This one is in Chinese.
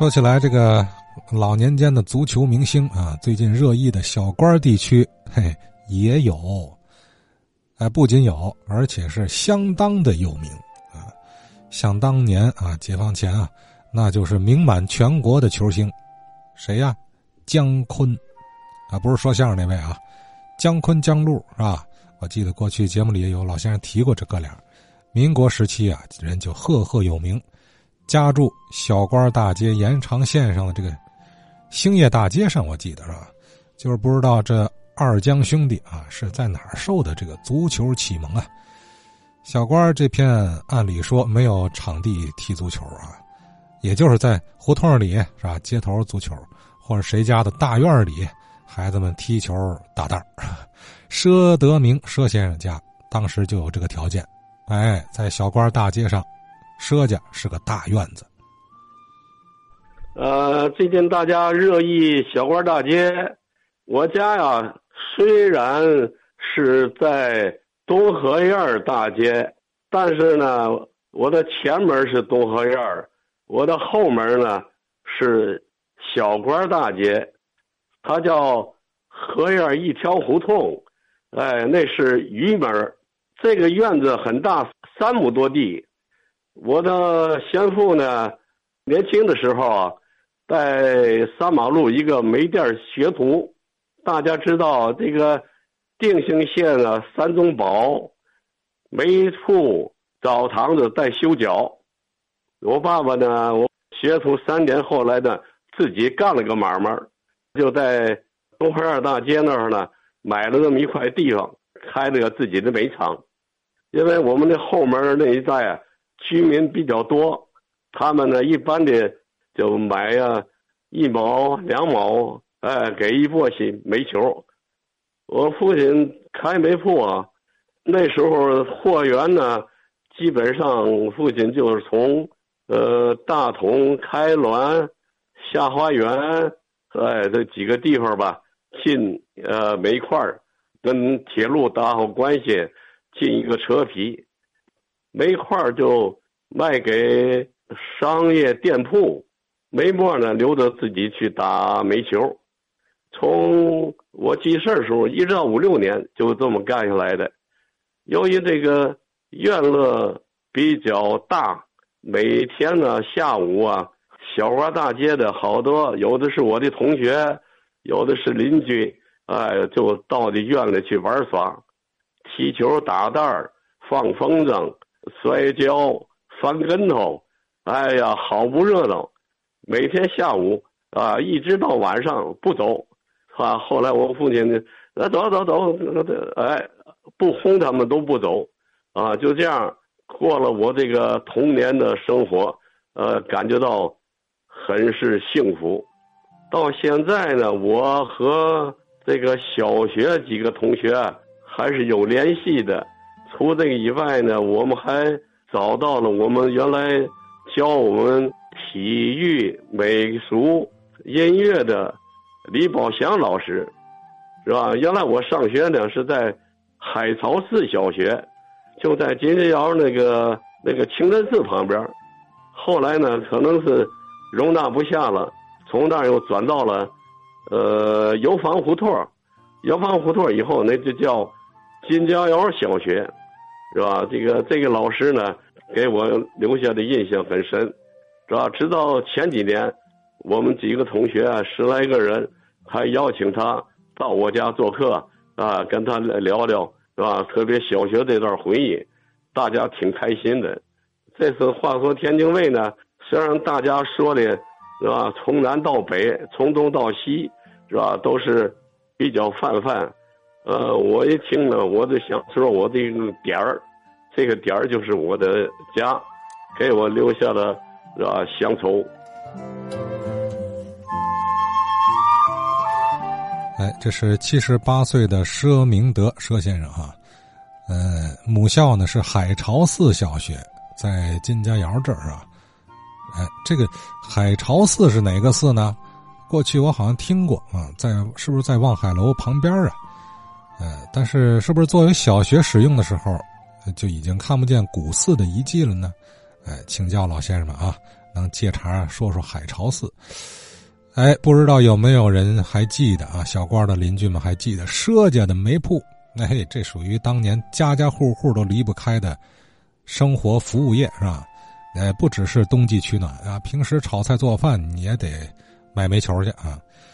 说起来，这个老年间的足球明星啊，最近热议的小官地区，嘿，也有，哎，不仅有，而且是相当的有名啊。想当年啊，解放前啊，那就是名满全国的球星，谁呀？姜昆，啊，不是说相声那位啊，姜昆、姜璐是吧？我记得过去节目里也有老先生提过这哥俩。民国时期啊，人就赫赫有名。家住小官大街延长线上的这个兴业大街上，我记得是吧？就是不知道这二江兄弟啊是在哪儿受的这个足球启蒙啊？小官这片按理说没有场地踢足球啊，也就是在胡同里是吧？街头足球，或者谁家的大院里，孩子们踢球打蛋儿。佘德明佘先生家当时就有这个条件，哎，在小官大街上。佘家是个大院子。呃，最近大家热议小官大街，我家呀虽然是在东河院大街，但是呢，我的前门是东河院我的后门呢是小官大街，它叫河院一条胡同，哎，那是鱼门这个院子很大，三亩多地。我的先父呢，年轻的时候啊，在三马路一个煤店学徒。大家知道这个定兴县啊，三宗宝，煤铺、澡堂子在修脚。我爸爸呢，我学徒三年，后来呢，自己干了个买卖，就在东河二大街那儿呢，买了这么一块地方，开了个自己的煤厂。因为我们的后门那一带啊。居民比较多，他们呢一般的就买呀一毛两毛，哎，给一簸箕煤球。我父亲开煤铺啊，那时候货源呢，基本上父亲就是从呃大同、开滦、下花园，哎这几个地方吧进呃煤块跟铁路打好关系，进一个车皮。煤块就卖给商业店铺，煤末呢留着自己去打煤球。从我记事儿时候一直到五六年就这么干下来的。由于这个院落比较大，每天呢下午啊，小花大街的好多有的是我的同学，有的是邻居，哎，就到这院里去玩耍，踢球、打蛋儿、放风筝。摔跤、翻跟头，哎呀，好不热闹！每天下午啊，一直到晚上不走。啊，后来我父亲呢，那走走走，哎，不轰他们都不走，啊，就这样过了我这个童年的生活，呃，感觉到很是幸福。到现在呢，我和这个小学几个同学还是有联系的。除这个以外呢，我们还找到了我们原来教我们体育、美术、音乐的李宝祥老师，是吧？原来我上学呢是在海潮寺小学，就在金家窑那个那个清真寺旁边。后来呢，可能是容纳不下了，从那儿又转到了呃油坊胡同。油坊胡同以后，那就叫金家窑小学。是吧？这个这个老师呢，给我留下的印象很深，是吧？直到前几年，我们几个同学啊，十来个人，还邀请他到我家做客啊，跟他来聊聊，是吧？特别小学这段回忆，大家挺开心的。这次话说天津卫呢，虽然大家说的，是吧？从南到北，从东到西，是吧？都是比较泛泛。呃，我一听呢，我就想说，我这个点儿，这个点儿就是我的家，给我留下了啊乡愁。哎，这是七十八岁的佘明德佘先生哈，呃，母校呢是海潮寺小学，在金家窑这儿啊。哎，这个海潮寺是哪个寺呢？过去我好像听过啊，在是不是在望海楼旁边啊？呃，但是是不是作为小学使用的时候，就已经看不见古寺的遗迹了呢？哎，请教老先生们啊，能借茬说说海潮寺。哎，不知道有没有人还记得啊？小官的邻居们还记得佘家的煤铺？哎，这属于当年家家户户都离不开的生活服务业，是吧？哎，不只是冬季取暖啊，平时炒菜做饭你也得买煤球去啊。